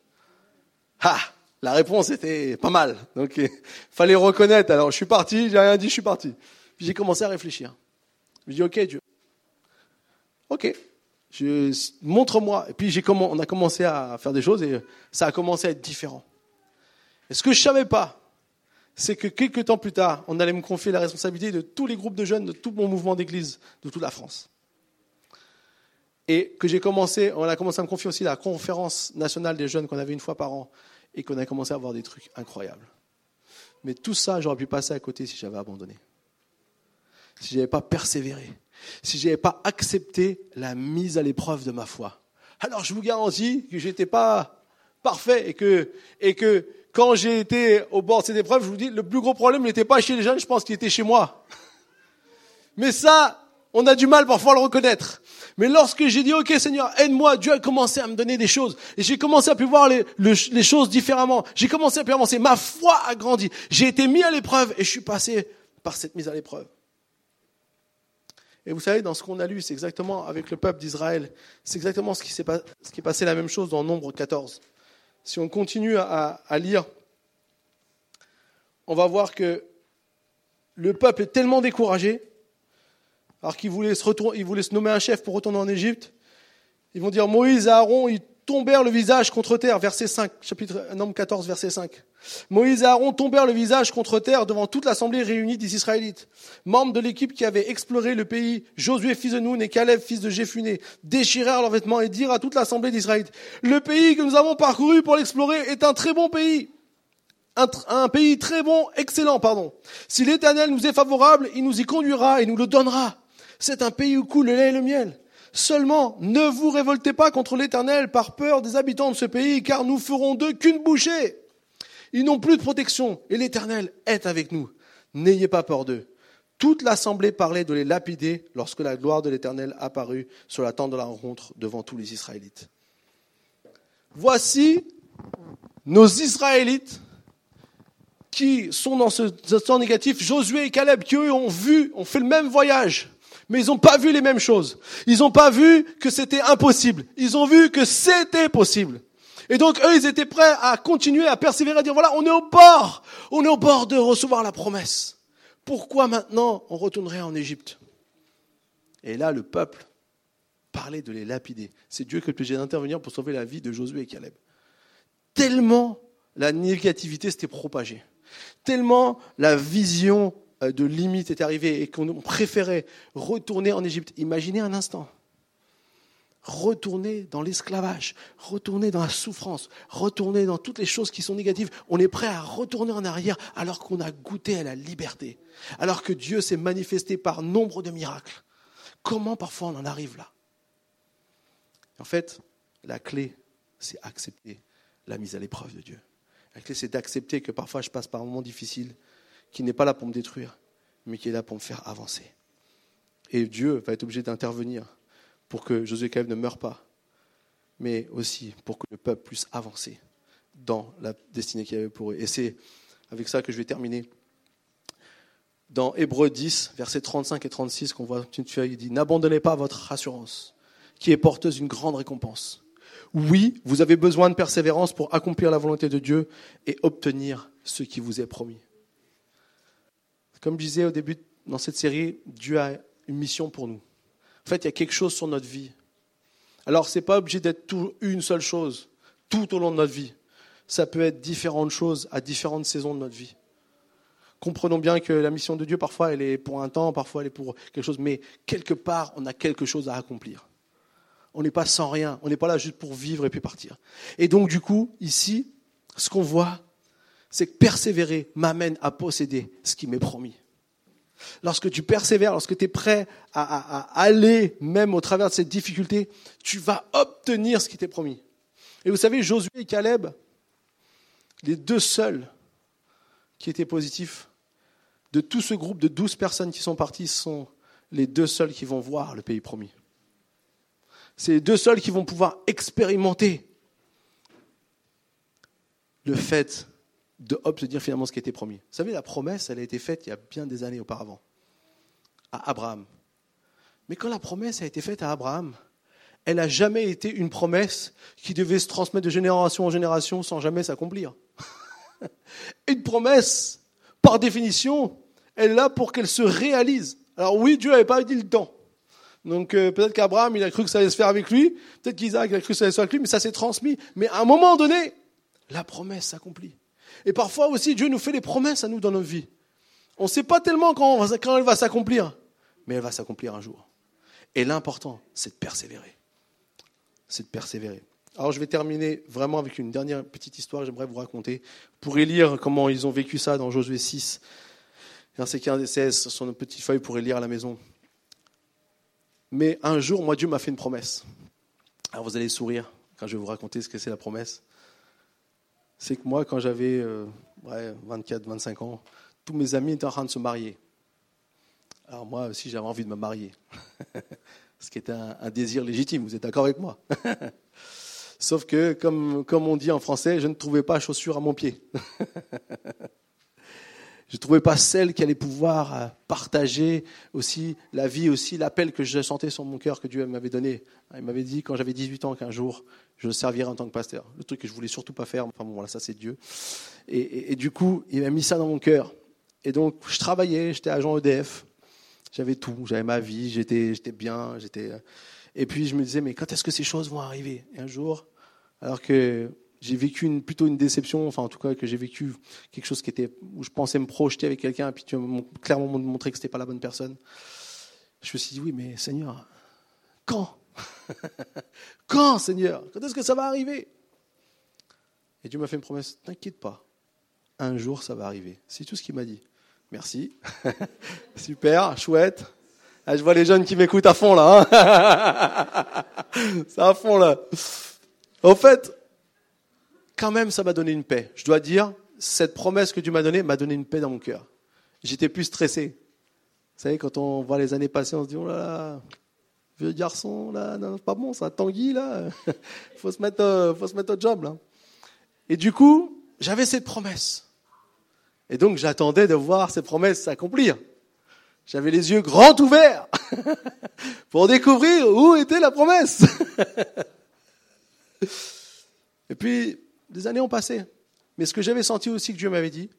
Ah, la réponse était pas mal. Donc, il fallait reconnaître. Alors, je suis parti, j'ai rien dit, je suis parti. Puis j'ai commencé à réfléchir. Je dis, ok, Dieu. Ok. Montre-moi. Et puis j'ai on a commencé à faire des choses et ça a commencé à être différent. Et ce que je savais pas, c'est que quelques temps plus tard, on allait me confier la responsabilité de tous les groupes de jeunes, de tout mon mouvement d'église, de toute la France. Et que j'ai commencé, on a commencé à me confier aussi la conférence nationale des jeunes qu'on avait une fois par an et qu'on a commencé à avoir des trucs incroyables. Mais tout ça, j'aurais pu passer à côté si j'avais abandonné. Si j'avais pas persévéré. Si j'avais pas accepté la mise à l'épreuve de ma foi. Alors je vous garantis que j'étais pas parfait et que, et que quand j'ai été au bord de cette épreuve, je vous dis, le plus gros problème n'était pas chez les jeunes, je pense qu'il était chez moi. Mais ça, on a du mal parfois à le reconnaître. Mais lorsque j'ai dit, OK Seigneur, aide-moi, Dieu a commencé à me donner des choses. Et j'ai commencé à pu voir les, choses différemment. J'ai commencé à pu avancer. Ma foi a grandi. J'ai été mis à l'épreuve et je suis passé par cette mise à l'épreuve. Et vous savez, dans ce qu'on a lu, c'est exactement avec le peuple d'Israël, c'est exactement ce qui s'est passé la même chose dans Nombre 14 si on continue à, lire, on va voir que le peuple est tellement découragé, alors qu'ils voulaient se, se nommer un chef pour retourner en Égypte. Ils vont dire Moïse Aaron, ils tombèrent le visage contre terre, verset 5, chapitre Nombre 14, verset 5. Moïse et Aaron tombèrent le visage contre terre devant toute l'assemblée réunie des Israélites. Membres de l'équipe qui avait exploré le pays, Josué fils de Noun et Caleb fils de Jéphuné, déchirèrent leurs vêtements et dirent à toute l'assemblée d'Israël, le pays que nous avons parcouru pour l'explorer est un très bon pays. Un, un, pays très bon, excellent, pardon. Si l'Éternel nous est favorable, il nous y conduira et nous le donnera. C'est un pays où coule le lait et le miel. Seulement, ne vous révoltez pas contre l'Éternel par peur des habitants de ce pays, car nous ferons d'eux qu'une bouchée. Ils n'ont plus de protection, et l'Éternel est avec nous. N'ayez pas peur d'eux. Toute l'assemblée parlait de les lapider lorsque la gloire de l'Éternel apparut sur la tente de la rencontre devant tous les Israélites. Voici nos Israélites qui sont dans ce temps négatif, Josué et Caleb, qui eux ont vu, ont fait le même voyage, mais ils n'ont pas vu les mêmes choses. Ils n'ont pas vu que c'était impossible. Ils ont vu que c'était possible. Et donc eux, ils étaient prêts à continuer, à persévérer, à dire voilà, on est au bord, on est au bord de recevoir la promesse. Pourquoi maintenant on retournerait en Égypte? Et là, le peuple parlait de les lapider. C'est Dieu qui est obligé d'intervenir pour sauver la vie de Josué et Caleb. Tellement la négativité s'était propagée tellement la vision de limite est arrivée et qu'on préférait retourner en Égypte. Imaginez un instant. Retourner dans l'esclavage, retourner dans la souffrance, retourner dans toutes les choses qui sont négatives. On est prêt à retourner en arrière alors qu'on a goûté à la liberté, alors que Dieu s'est manifesté par nombre de miracles. Comment parfois on en arrive là? En fait, la clé, c'est accepter la mise à l'épreuve de Dieu. La clé, c'est d'accepter que parfois je passe par un moment difficile, qui n'est pas là pour me détruire, mais qui est là pour me faire avancer. Et Dieu va être obligé d'intervenir pour que Josué Caleb ne meure pas, mais aussi pour que le peuple puisse avancer dans la destinée qu'il avait pour eux. Et c'est avec ça que je vais terminer. Dans Hébreu 10, versets 35 et 36, qu'on voit une feuille, il dit N'abandonnez pas votre assurance, qui est porteuse d'une grande récompense. Oui, vous avez besoin de persévérance pour accomplir la volonté de Dieu et obtenir ce qui vous est promis. Comme je disais au début dans cette série, Dieu a une mission pour nous. En fait, il y a quelque chose sur notre vie. Alors, ce n'est pas obligé d'être une seule chose tout au long de notre vie. Ça peut être différentes choses à différentes saisons de notre vie. Comprenons bien que la mission de Dieu, parfois, elle est pour un temps, parfois, elle est pour quelque chose, mais quelque part, on a quelque chose à accomplir. On n'est pas sans rien. On n'est pas là juste pour vivre et puis partir. Et donc, du coup, ici, ce qu'on voit, c'est que persévérer m'amène à posséder ce qui m'est promis. Lorsque tu persévères, lorsque tu es prêt à, aller même au travers de cette difficulté, tu vas obtenir ce qui t'est promis. Et vous savez, Josué et Caleb, les deux seuls qui étaient positifs, de tout ce groupe de douze personnes qui sont parties, sont les deux seuls qui vont voir le pays promis. C'est les deux seuls qui vont pouvoir expérimenter le fait d'obtenir finalement ce qui était promis. Vous savez, la promesse, elle a été faite il y a bien des années auparavant, à Abraham. Mais quand la promesse a été faite à Abraham, elle n'a jamais été une promesse qui devait se transmettre de génération en génération sans jamais s'accomplir. une promesse, par définition, elle est là pour qu'elle se réalise. Alors oui, Dieu n'avait pas dit le temps. Donc euh, peut-être qu'Abraham, il a cru que ça allait se faire avec lui, peut-être qu'Isaac a cru que ça allait se faire avec lui, mais ça s'est transmis. Mais à un moment donné, la promesse s'accomplit. Et parfois aussi, Dieu nous fait des promesses à nous dans notre vie. On ne sait pas tellement quand, elle va s'accomplir, mais elle va s'accomplir un jour. Et l'important, c'est de persévérer. C'est de persévérer. Alors je vais terminer vraiment avec une dernière petite histoire que j'aimerais vous raconter. Vous pourrez lire comment ils ont vécu ça dans Josué 6, verset 15 et 16, sur notre petite feuille, vous pourrez lire à la maison. Mais un jour, moi, Dieu m'a fait une promesse. Alors vous allez sourire quand je vais vous raconter ce que c'est la promesse. C'est que moi, quand j'avais 24, 25 ans, tous mes amis étaient en train de se marier. Alors moi aussi, j'avais envie de me marier. ce qui était un, désir légitime, vous êtes d'accord avec moi? Sauf que, comme, comme on dit en français, je ne trouvais pas chaussure à mon pied. Je ne trouvais pas celle qui allait pouvoir euh, partager aussi la vie, aussi l'appel que je sentais sur mon cœur que Dieu m'avait donné. Il m'avait dit quand j'avais 18 ans qu'un jour, je servirais en tant que pasteur. Le truc que je voulais surtout pas faire, enfin bon, voilà, ça c'est Dieu. Et, du coup, il m'a mis ça dans mon cœur. Et donc, je travaillais, j'étais agent EDF, j'avais tout, j'avais ma vie, j'étais, bien, j'étais. Euh, et puis je me disais, mais quand est-ce que ces choses vont arriver? Et un jour, alors que j'ai vécu une, plutôt une déception, enfin en tout cas que j'ai vécu quelque chose qui était où je pensais me projeter avec quelqu'un et puis tu m'as clairement montré que c'était pas la bonne personne. Je me suis dit oui mais Seigneur, quand? Quand Seigneur? Quand est-ce que ça va arriver? Et Dieu m'a fait une promesse, t'inquiète pas, un jour ça va arriver. C'est tout ce qu'il m'a dit. Merci, super, chouette. Ah, je vois les jeunes qui m'écoutent à fond là. Hein C'est à fond là. Au fait, quand même, ça m'a donné une paix. Je dois dire, cette promesse que Dieu m'a donnée m'a donné une paix dans mon cœur. J'étais plus stressé. Vous savez, quand on voit les années passer, on se dit, oh là là, vieux garçon, là, non, pas bon, ça, Tanguy, là, faut se mettre, euh, faut se mettre au job, là. Et du coup, j'avais cette promesse. Et donc, j'attendais de voir ces promesses s'accomplir. J'avais les yeux grands ouverts pour découvrir où était la promesse. Et puis, des années ont passé. Mais ce que j'avais senti aussi que Dieu m'avait dit,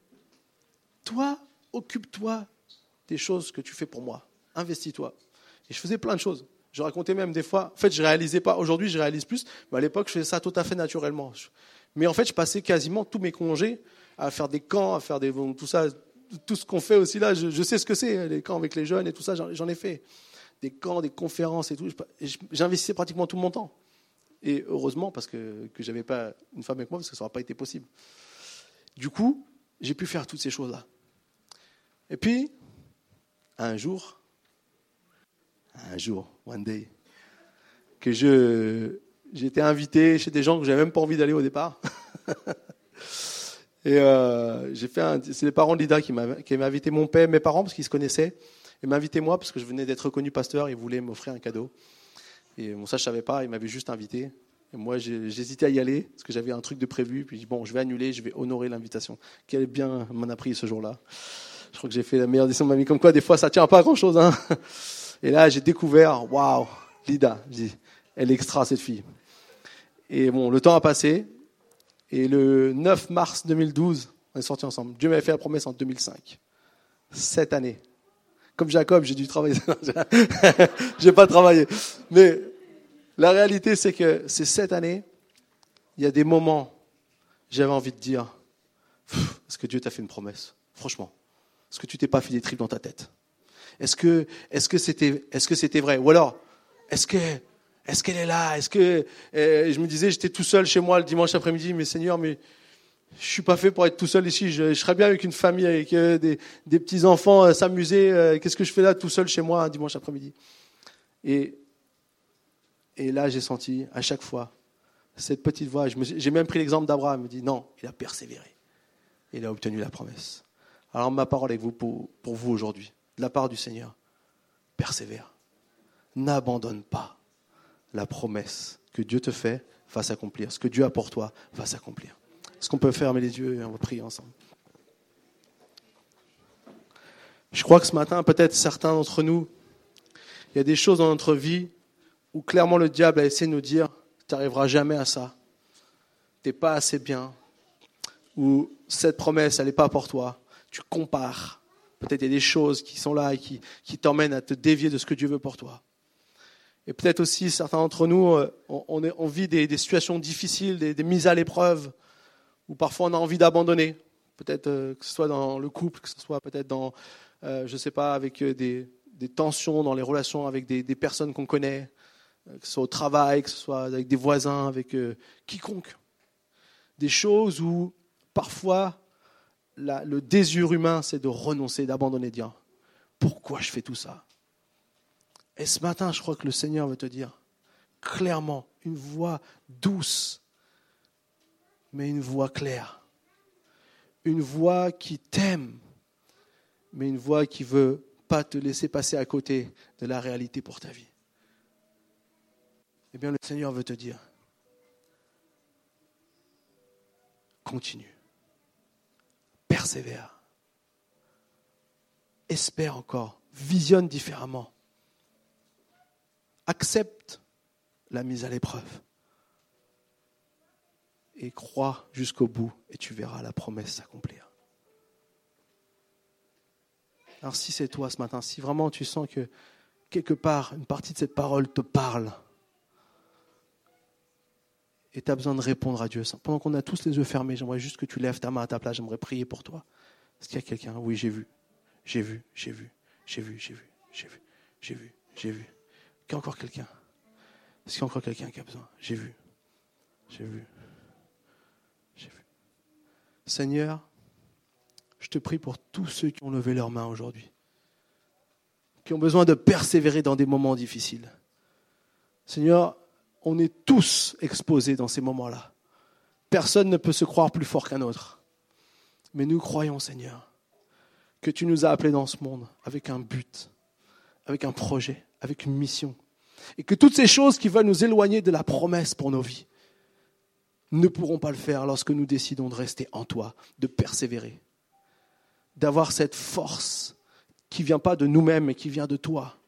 toi, occupe-toi des choses que tu fais pour moi. Investis-toi. Et je faisais plein de choses. Je racontais même des fois, en fait, je réalisais pas, aujourd'hui, je réalise plus, mais à l'époque, je faisais ça tout à fait naturellement. Mais en fait, je passais quasiment tous mes congés à faire des camps, à faire des, tout ça, tout ce qu'on fait aussi là, je, sais ce que c'est, les camps avec les jeunes et tout ça, j'en ai fait. Des camps, des conférences et tout. J'investissais pratiquement tout mon temps. Et heureusement, parce que, que j'avais pas une femme avec moi, parce que ça n'aurait pas été possible. Du coup, j'ai pu faire toutes ces choses-là. Et puis, un jour, un jour, one day, que je, j'étais invité chez des gens que j'avais même pas envie d'aller au départ. Et euh, j'ai fait c'est les parents de Lida qui m'avaient invité mon père, mes parents parce qu'ils se connaissaient, et invité moi parce que je venais d'être reconnu pasteur, ils voulaient m'offrir un cadeau. Et bon, ça je savais pas, ils m'avaient juste invité. Et moi j'hésitais à y aller parce que j'avais un truc de prévu. Puis bon, je vais annuler, je vais honorer l'invitation. Quel bien m'en a pris ce jour-là. Je crois que j'ai fait la meilleure décision de ma vie. Comme quoi, des fois, ça tient pas à grand chose. Hein. Et là, j'ai découvert, waouh, Lida. Elle est extra cette fille. Et bon, le temps a passé. Et le 9 mars 2012, on est sortis ensemble. Dieu m'avait fait la promesse en 2005. Sept années. Comme Jacob, j'ai dû travailler. j'ai pas travaillé. Mais la réalité, c'est que ces sept années, il y a des moments, j'avais envie de dire, est-ce que Dieu t'a fait une promesse? Franchement, est-ce que tu t'es pas fait des tripes dans ta tête? Est-ce que, est-ce que c'était, est-ce que c'était vrai? Ou alors, est-ce que, est-ce qu'elle est là? Est-ce que euh, je me disais, j'étais tout seul chez moi le dimanche après-midi, mais Seigneur, mais je suis pas fait pour être tout seul ici. Je, serais bien avec une famille, avec euh, des, petits enfants, euh, s'amuser. Qu'est-ce que je fais là tout seul chez moi un dimanche après-midi? Et là, j'ai senti à chaque fois cette petite voix. J'ai même pris l'exemple d'Abraham. Il me dit non, il a persévéré. Il a obtenu la promesse. Alors ma parole est vous pour, pour vous aujourd'hui, de la part du Seigneur. Persévère. N'abandonne pas la promesse que Dieu te fait va s'accomplir. Ce que Dieu a pour toi va s'accomplir. Est-ce qu'on peut fermer les yeux et on va prier ensemble. Je crois que ce matin, peut-être certains d'entre nous, il y a des choses dans notre vie où clairement le diable a essayé de nous dire, tu n'arriveras jamais à ça, tu n'es pas assez bien, ou cette promesse, elle n'est pas pour toi, tu compares. Peut-être il y a des choses qui sont là et qui, t'emmènent à te dévier de ce que Dieu veut pour toi. Et peut-être aussi, certains d'entre nous, euh, on, vit des, situations difficiles, des, mises à l'épreuve, où parfois on a envie d'abandonner. Peut-être euh, que ce soit dans le couple, que ce soit peut-être dans, euh, je ne sais pas, avec des, tensions dans les relations avec des, personnes qu'on connaît, que ce soit au travail, que ce soit avec des voisins, avec quiconque. Des choses où parfois le désir humain, c'est de renoncer, d'abandonner, Dieu. pourquoi je fais tout ça? Et ce matin, je crois que le Seigneur veut te dire clairement, une voix douce, mais une voix claire. Une voix qui t'aime, mais une voix qui veut pas te laisser passer à côté de la réalité pour ta vie. Eh bien, le Seigneur veut te dire, continue, persévère, espère encore, visionne différemment accepte la mise à l'épreuve et crois jusqu'au bout et tu verras la promesse s'accomplir. Alors si c'est toi ce matin, si vraiment tu sens que quelque part une partie de cette parole te parle et tu as besoin de répondre à Dieu, pendant qu'on a tous les yeux fermés, j'aimerais juste que tu lèves ta main à ta place, j'aimerais prier pour toi. Est-ce qu'il y a quelqu'un? Oui, j'ai vu, j'ai vu, j'ai vu, j'ai vu, j'ai vu, j'ai vu, j'ai vu, j'ai vu. Est-ce qu'il y a encore quelqu'un? Est-ce qu'il y a encore quelqu'un qui a besoin? J'ai vu. J'ai vu. Seigneur, je te prie pour tous ceux qui ont levé leurs mains aujourd'hui. qui ont besoin de persévérer dans des moments difficiles. Seigneur, on est tous exposés dans ces moments-là. Personne ne peut se croire plus fort qu'un autre. Mais nous croyons, Seigneur, que tu nous as appelés dans ce monde avec un but, avec un projet, avec une mission. Et que toutes ces choses qui veulent nous éloigner de la promesse pour nos vies ne pourront pas le faire lorsque nous décidons de rester en toi, de persévérer, d'avoir cette force qui ne vient pas de nous-mêmes, mais qui vient de toi,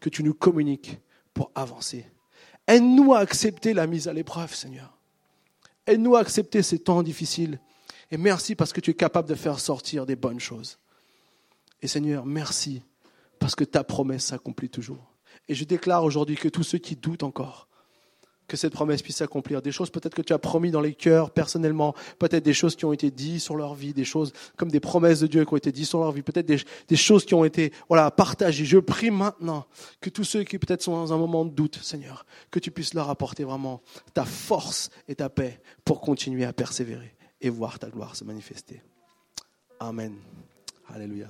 que tu nous communiques pour avancer. Aide-nous à accepter la mise à l'épreuve, Seigneur. Aide-nous à accepter ces temps difficiles. Et merci parce que tu es capable de faire sortir des bonnes choses. Et Seigneur, merci parce que ta promesse s'accomplit toujours. Et je déclare aujourd'hui que tous ceux qui doutent encore, que cette promesse puisse s'accomplir. Des choses peut-être que tu as promis dans les cœurs personnellement, peut-être des choses qui ont été dites sur leur vie, des choses comme des promesses de Dieu qui ont été dites sur leur vie, peut-être des, choses qui ont été voilà, partagées. Je prie maintenant que tous ceux qui peut-être sont dans un moment de doute, Seigneur, que tu puisses leur apporter vraiment ta force et ta paix pour continuer à persévérer et voir ta gloire se manifester. Amen. Alléluia.